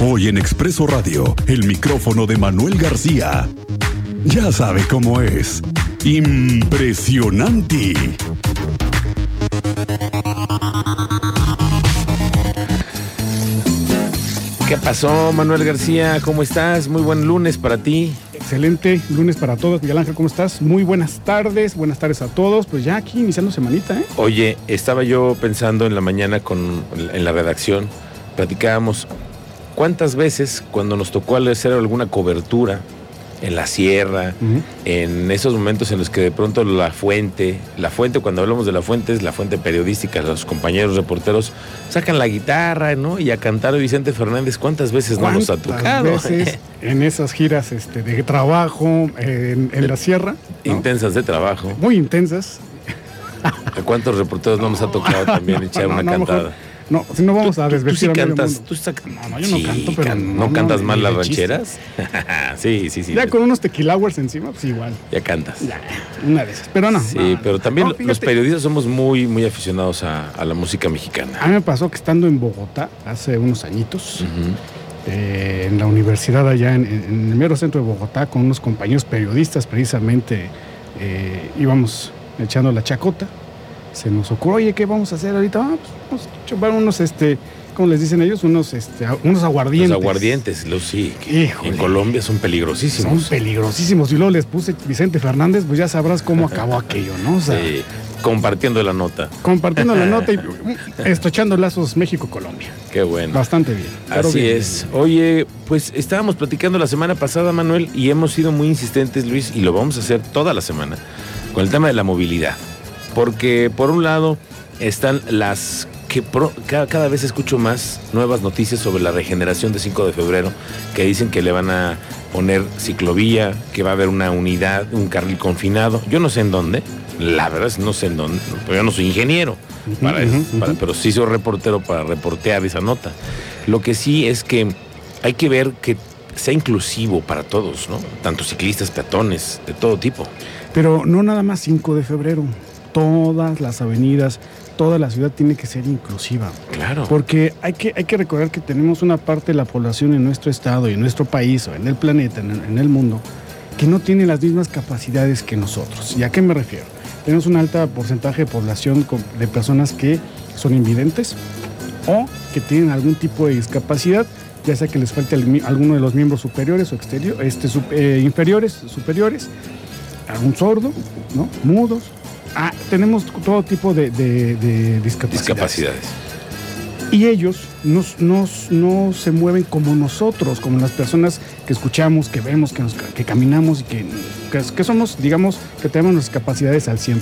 Hoy en Expreso Radio, el micrófono de Manuel García. Ya sabe cómo es. Impresionante. ¿Qué pasó, Manuel García? ¿Cómo estás? Muy buen lunes para ti. Excelente lunes para todos. Miguel Ángel, ¿cómo estás? Muy buenas tardes. Buenas tardes a todos. Pues ya aquí iniciando semanita, ¿eh? Oye, estaba yo pensando en la mañana con, en la redacción, platicábamos cuántas veces cuando nos tocó hacer alguna cobertura en la sierra, en esos momentos en los que de pronto la fuente, la fuente, cuando hablamos de la fuente, es la fuente periodística, los compañeros reporteros sacan la guitarra, ¿no? Y a cantar a Vicente Fernández, ¿cuántas veces no nos ha tocado? veces en esas giras este, de trabajo en, la sierra? Intensas de trabajo. Muy intensas. ¿A cuántos reporteros no nos ha tocado también echar una cantada? No, si no vamos a desvestir ¿Tú, sí cantas? ¿Tú no, no, yo no canto, pero... ¿No, cantas mal las rancheras? sí, sí, sí. Ya con unos tequilawers encima, pues igual. Ya cantas. Ya, una de esas. Pero no. Sí, pero también los periodistas somos muy, muy aficionados a, la música mexicana. A mí me pasó que estando en Bogotá hace unos añitos, eh, en la universidad allá, en, el mero centro de Bogotá, con unos compañeros periodistas precisamente, eh, íbamos echando la chacota se nos ocurrió, oye, ¿qué vamos a hacer ahorita? Ah, pues vamos a chupar unos, este, ¿cómo les dicen ellos? Unos, este, unos aguardientes. Los aguardientes, los sí. En Colombia son peligrosísimos. Son peligrosísimos. Y luego les puse Vicente Fernández, pues ya sabrás cómo acabó aquello, ¿no? sí, compartiendo la nota. Compartiendo la nota y estochando lazos México-Colombia. Qué bueno. Bastante bien. Así es. Oye, pues estábamos platicando la semana pasada, Manuel, y hemos sido muy insistentes, Luis, y lo vamos a hacer toda la semana, con el tema de la movilidad. Porque por un lado están las que cada, vez escucho más nuevas noticias sobre la regeneración de 5 de febrero, que dicen que le van a poner ciclovía, que va a haber una unidad, un carril confinado. Yo no sé en dónde, la verdad es no sé en dónde, yo no soy ingeniero, pero sí soy reportero para reportear esa nota. Lo que sí es que hay que ver que sea inclusivo para todos, ¿no? Tanto ciclistas, peatones, de todo tipo. Pero no nada más 5 de febrero todas las avenidas, toda la ciudad tiene que ser inclusiva. Claro. Porque hay que, hay que recordar que tenemos una parte de la población en nuestro estado y en nuestro país o en el planeta, en el, mundo, que no tiene las mismas capacidades que nosotros. ¿Y a qué me refiero? Tenemos un alto porcentaje de población de personas que son invidentes o que tienen algún tipo de discapacidad, ya sea que les falte alguno de los miembros superiores o exterior, este, eh, inferiores, superiores, algún sordo, ¿no? mudos, Ah, tenemos todo tipo de, discapacidades. Y ellos no se mueven como nosotros, como las personas que escuchamos, que vemos, que, que caminamos y que, que, somos, digamos, que tenemos nuestras capacidades al 100%.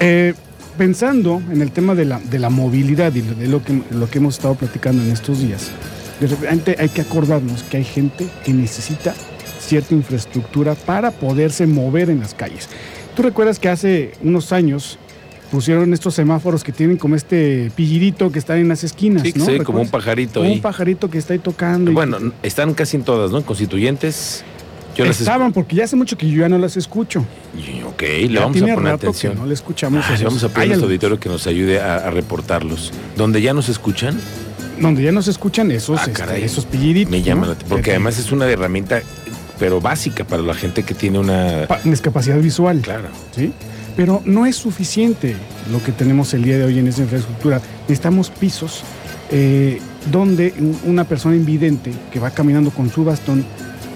Eh, pensando en el tema de la, de la movilidad y de lo que, lo que hemos estado platicando en estos días, de repente hay que acordarnos que hay gente que necesita cierta infraestructura para poderse mover en las calles. ¿Tú recuerdas que hace unos años pusieron estos semáforos que tienen como este pillidito que está en las esquinas, sí, ¿no? Sí, como un pajarito Un pajarito que está ahí tocando. Bueno, están casi en todas, ¿no? Constituyentes. Yo Estaban, porque ya hace mucho que yo ya no las escucho. ok, le vamos a poner atención. no le escuchamos. Ah, vamos a pedir a nuestro auditorio que nos ayude a, reportarlos. ¿Donde ya nos escuchan? Donde ya nos escuchan esos, ah, este, esos pilliditos. Me llama la Porque además es una herramienta pero básica para la gente que tiene una discapacidad visual. Claro. ¿sí? Pero no es suficiente lo que tenemos el día de hoy en esa infraestructura. Necesitamos pisos eh, donde una persona invidente que va caminando con su bastón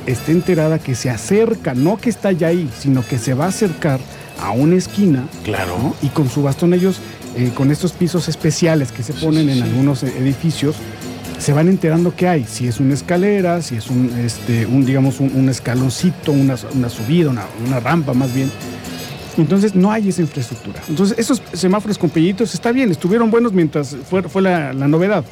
esté enterada que se acerca, no que está ya ahí, sino que se va a acercar a una esquina. Claro. Y con su bastón ellos, eh, con estos pisos especiales que se ponen en algunos edificios, se van enterando qué hay, si es una escalera, si es un, este, un digamos, un, escaloncito, una, subida, una, rampa más bien. Entonces no hay esa infraestructura. Entonces esos semáforos con pellitos está bien, estuvieron buenos mientras fue, fue la, novedad.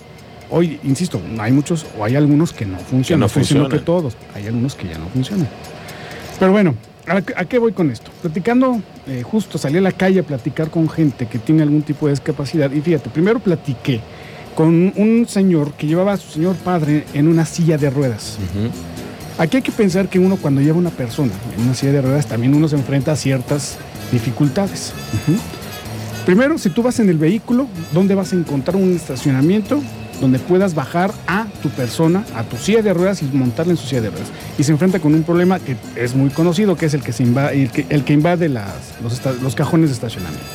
Hoy, insisto, hay muchos o hay algunos que no funcionan. no funcionan. que todos. Hay algunos que ya no funcionan. Pero bueno, ¿a, qué voy con esto? Platicando, eh, justo salí a la calle a platicar con gente que tiene algún tipo de discapacidad. Y fíjate, primero platiqué con un señor que llevaba a su señor padre en una silla de ruedas. Aquí hay que pensar que uno cuando lleva una persona en una silla de ruedas también uno se enfrenta a ciertas dificultades. Primero, si tú vas en el vehículo, ¿dónde vas a encontrar un estacionamiento donde puedas bajar a tu persona, a tu silla de ruedas y montarla en su silla de ruedas. Y se enfrenta con un problema que es muy conocido, que es el que, se invade, el que, el que invade las, los, los cajones de estacionamiento.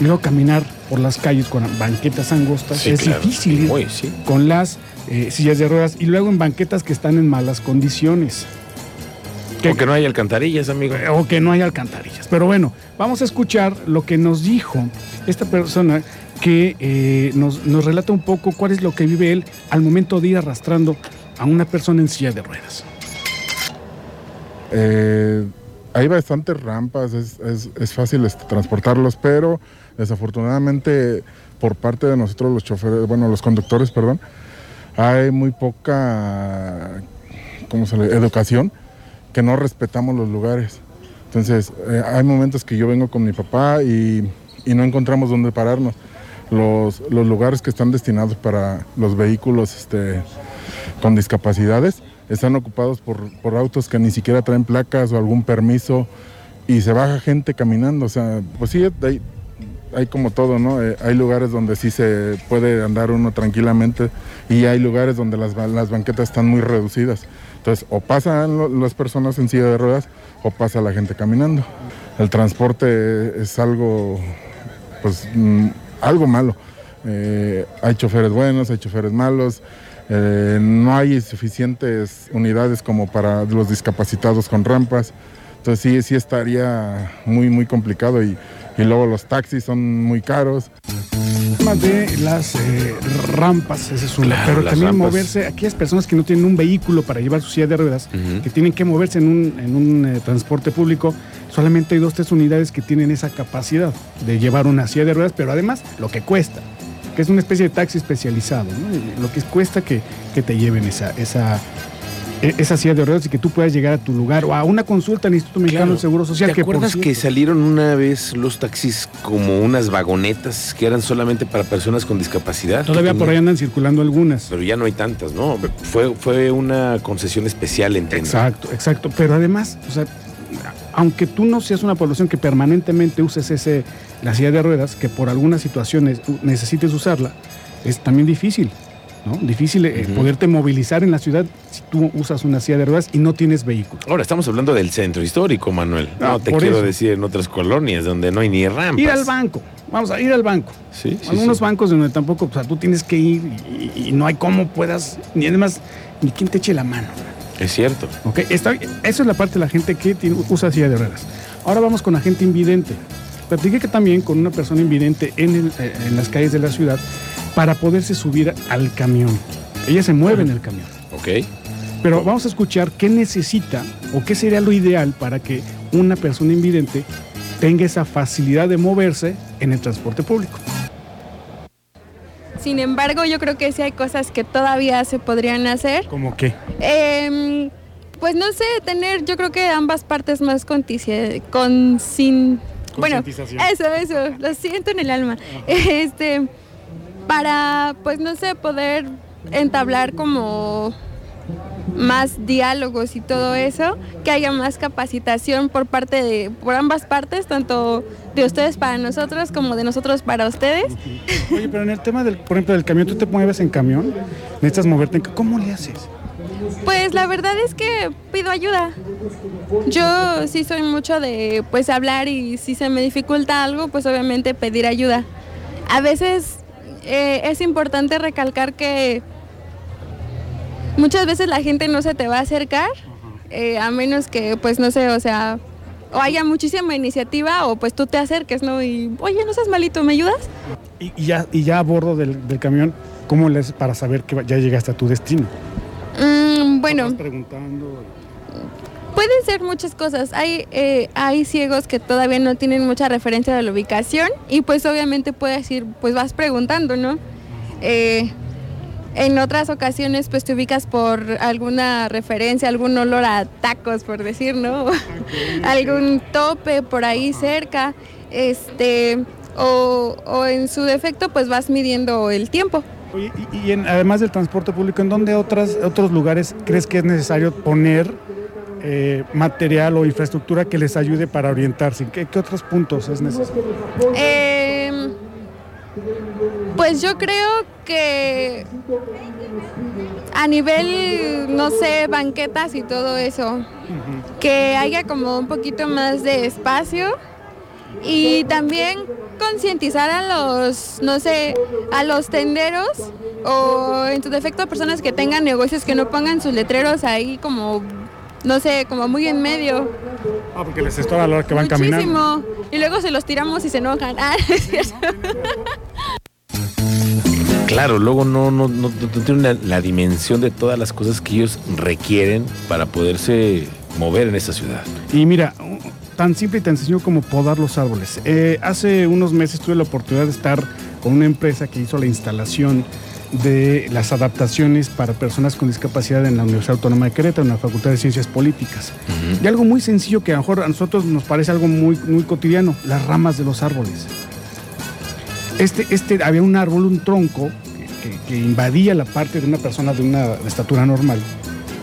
Y luego caminar por las calles con banquetas angostas Sí, es claro. difícil ir Muy, sí. con las eh, sillas de ruedas y luego en banquetas que están en malas condiciones. Que- O que no hay alcantarillas, amigo. eh, o que no hay alcantarillas. Pero bueno, vamos a escuchar lo que nos dijo esta persona que eh, nos, nos relata un poco cuál es lo que vive él al momento de ir arrastrando a una persona en silla de ruedas. Eh, hay bastantes rampas, es, es- fácil este, transportarlos, pero desafortunadamente por parte de nosotros los choferes, bueno, los conductores, perdón, hay muy poca, ¿cómo se le? Educación, que no respetamos los lugares. Entonces, eh, hay momentos que yo vengo con mi papá y, y no encontramos dónde pararnos. Los, los lugares que están destinados para los vehículos este, con discapacidades están ocupados por, por autos que ni siquiera traen placas o algún permiso y se baja gente caminando. O sea, pues sí, hay, hay como todo, ¿no? Eh, hay lugares donde sí se puede andar uno tranquilamente y hay lugares donde las, las banquetas están muy reducidas. Entonces, o pasan las personas en silla de ruedas o pasa la gente caminando. El transporte es algo, pues, mm, algo malo. Eh, hay choferes buenos, hay choferes malos. Eh, no hay suficientes unidades como para los discapacitados con rampas. Entonces sí, sí estaría muy, muy complicado y, y luego los taxis son muy caros. Más de las eh, rampas, ese es uno. Claro, Pero también rampas. moverse, aquellas personas que no tienen un vehículo para llevar su silla de ruedas, que tienen que moverse en un, en un eh, transporte público, solamente hay dos, tres unidades que tienen esa capacidad de llevar una silla de ruedas, pero además lo que cuesta, que es una especie de taxi especializado, ¿no? Lo que cuesta que, que te lleven esa, esa, e- esa silla de ruedas y que tú puedas llegar a tu lugar o a una consulta al Instituto Mexicano del Seguro Social. ¿Te que por acuerdas que salieron una vez los taxis como unas vagonetas que eran solamente para personas con discapacidad? Todavía por ahí andan circulando algunas. Pero ya no hay tantas, ¿no? Fue, fue una concesión especial, entiendo. Exacto, exacto. Pero además, o sea, aunque tú no seas una población que permanentemente uses ese, la silla de ruedas, que por algunas situaciones necesites usarla, es también difícil, ¿no? Difícil eh, poderte movilizar en la ciudad si tú usas una silla de ruedas y no tienes vehículo. Ahora estamos hablando del centro histórico, Manuel. No Ah, te por quiero eso. decir en otras colonias donde no hay ni rampas. Ir al banco, vamos a ir al banco. Sí, sí, Algunos sí. bancos donde tampoco, o sea, tú tienes que ir y, y no hay cómo puedas, ni además, ni quien te eche la mano. Es cierto. ¿ok? Está, eso es la parte de la gente que tiene- usa silla de ruedas. Ahora vamos con la gente invidente. Platiqué que también con una persona invidente en, el- eh, en las calles de la ciudad para poderse subir al camión. Ella se mueve en el camión. Ok. Pero vamos a escuchar qué necesita o qué sería lo ideal para que una persona invidente tenga esa facilidad de moverse en el transporte público. Sin embargo, yo creo que sí hay cosas que todavía se podrían hacer. ¿Cómo qué? Em, pues no sé, tener yo creo que ambas partes más contici- con sin bueno, eso, eso, lo siento en el alma. Este para pues no sé, poder entablar como más diálogos y todo eso, que haya más capacitación por parte de por ambas partes, tanto de ustedes para nosotros como de nosotros para ustedes. Oye, pero en el tema del, por ejemplo, del camión, tú te mueves en camión, necesitas moverte en ¿Cómo le haces? Pues la verdad es que pido ayuda. Yo sí soy mucho de pues hablar y si se me dificulta algo, pues obviamente pedir ayuda. A veces eh, es importante recalcar que muchas veces la gente no se te va a acercar, eh, a menos que pues no sé, o sea, o haya muchísima iniciativa o pues tú te acerques, ¿no? Y oye, no seas malito, ¿me ayudas? Y, y ya, y ya a bordo del, del camión, ¿cómo le haces para saber que ya llegaste a tu destino? Mm, bueno. Estás preguntando. Pueden ser muchas cosas. Hay, eh, hay ciegos que todavía no tienen mucha referencia de la ubicación y pues obviamente puedes ir, pues vas preguntando, ¿no? Eh, en otras ocasiones pues te ubicas por alguna referencia, algún olor a tacos, por decir, ¿no? algún tope por ahí cerca, este, o, o en su defecto pues vas midiendo el tiempo. Oye, y, y en- además del transporte público, ¿en dónde otras, otros lugares crees que es necesario poner eh, material o infraestructura que les ayude para orientarse? ¿En ¿Qué, qué otros puntos es necesario? Eh, pues yo creo que a nivel, no sé, banquetas y todo eso, que haya como un poquito más de espacio y también concientizar a los, no sé, a los tenderos o en su defecto a personas que tengan negocios que no pongan sus letreros ahí como, no sé, como muy en medio. Ah, porque les está a la hora que van caminando. Muchísimo. Y luego se los tiramos y se enojan. Ah, es cierto. Claro, luego no, no, no, no tienen la, la dimensión de todas las cosas que ellos requieren para poderse mover en esta ciudad. Y mira, tan simple y tan sencillo como podar los árboles. Eh, hace unos meses tuve la oportunidad de estar con una empresa que hizo la instalación de las adaptaciones para personas con discapacidad en la Universidad Autónoma de Querétaro, en la Facultad de Ciencias Políticas. Y algo muy sencillo que a lo mejor a nosotros nos parece algo muy, muy cotidiano, las ramas de los árboles. Este, este, había un árbol, un tronco, que, invadía la parte de una persona de una estatura normal,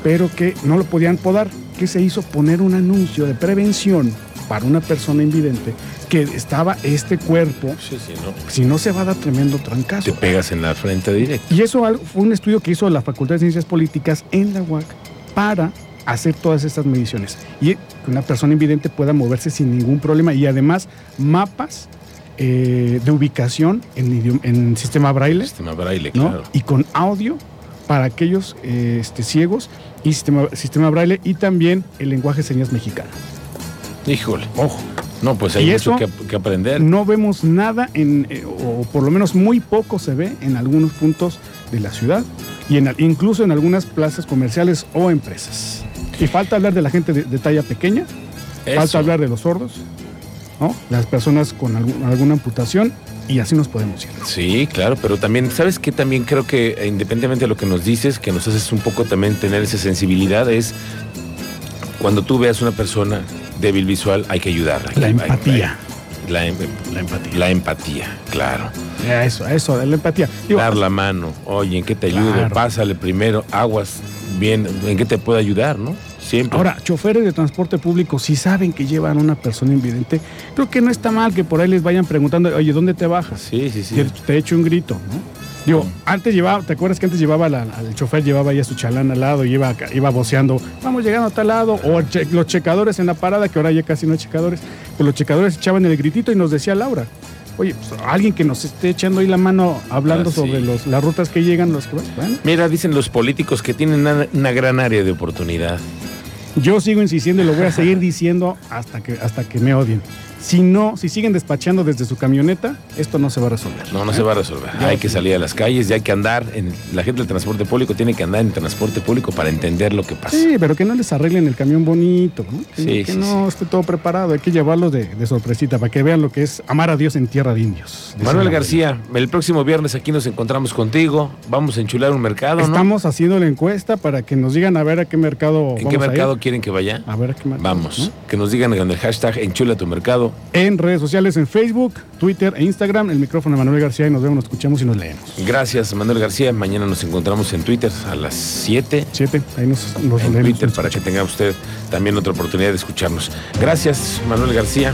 pero que no lo podían podar. ¿Qué se hizo? Poner un anuncio de prevención para una persona invidente que estaba este cuerpo, Sí, sí, ¿no? si no se va a dar tremendo trancazo. Te pegas en la frente directo. Y eso fue un estudio que hizo la Facultad de Ciencias Políticas en la UAC para hacer todas estas mediciones y que una persona invidente pueda moverse sin ningún problema y además mapas eh, de ubicación en, idioma- en sistema braille Sistema braille, ¿no? claro. y con audio para aquellos eh, este, ciegos y sistema, sistema braille y también el lenguaje de señas mexicano. Híjole. Ojo, No, pues hay ¿Y mucho eso? que, que aprender. no vemos nada en, eh, o por lo menos muy poco se ve en algunos puntos de la ciudad y en, incluso en algunas plazas comerciales o empresas. Y falta hablar de la gente de, de talla pequeña, Eso. falta hablar de los sordos, ¿no? las personas con algún- alguna amputación y así nos podemos ir. Sí, claro, pero también, ¿sabes qué? También creo que eh, independientemente de lo que nos dices, que nos haces un poco también tener esa sensibilidad, es cuando tú veas una persona débil visual, hay que ayudarla. La Hay- hay- empatía. La, em- La empatía. la empatía, claro. Eso, eso, la empatía. Digo, Dar la mano, oye, ¿en qué te ayudo? Claro. Pásale primero, aguas, bien, ¿en qué te puedo ayudar, no? Siempre. Ahora, choferes de transporte público, si saben que llevan a una persona invidente, creo que no está mal que por ahí les vayan preguntando, oye, ¿dónde te bajas? Sí, sí, sí. Te, te echo un grito, ¿no? Digo, antes llevaba, ¿te acuerdas que antes llevaba la- al chofer, llevaba ya su chalán al lado y iba, iba voceando, vamos llegando a tal lado, o el che- los checadores en la parada, que ahora ya casi no hay checadores, pues los checadores echaban el gritito y nos decía Laura, oye, pues alguien que nos esté echando ahí la mano hablando Ah, sí. sobre los, las rutas que llegan, los que van, Mira, dicen los políticos que tienen una, una gran área de oportunidad. Yo sigo insistiendo y lo voy a seguir diciendo hasta que, hasta que me odien. Si no, si siguen despachando desde su camioneta, esto no se va a resolver. No, no se va a resolver. Ya. Hay que salir a las calles y hay que andar. En, la gente del transporte público tiene que andar en transporte público para entender lo que pasa. Sí, pero que no les arreglen el camión bonito, ¿no? Que, Sí, que sí, no esté todo preparado. Hay que llevarlo de, de sorpresita para que vean lo que es amar a Dios en tierra de indios. Manuel García, el próximo viernes aquí nos encontramos contigo. Vamos a enchular un mercado, ¿no? Estamos haciendo la encuesta para que nos digan a ver a qué mercado ¿En vamos qué a ir. mercado quieren que vaya? A ver a qué mercado. Vamos, ¿no? que nos digan con el hashtag enchula tu mercado. En redes sociales, en Facebook, Twitter e Instagram, el micrófono de Manuel García y nos vemos, nos escuchamos y nos leemos. Gracias, Manuel García. Mañana nos encontramos en Twitter a las 7 Siete, ahí nos, nos en leemos. Twitter para que tenga usted también otra oportunidad de escucharnos. Gracias, Manuel García.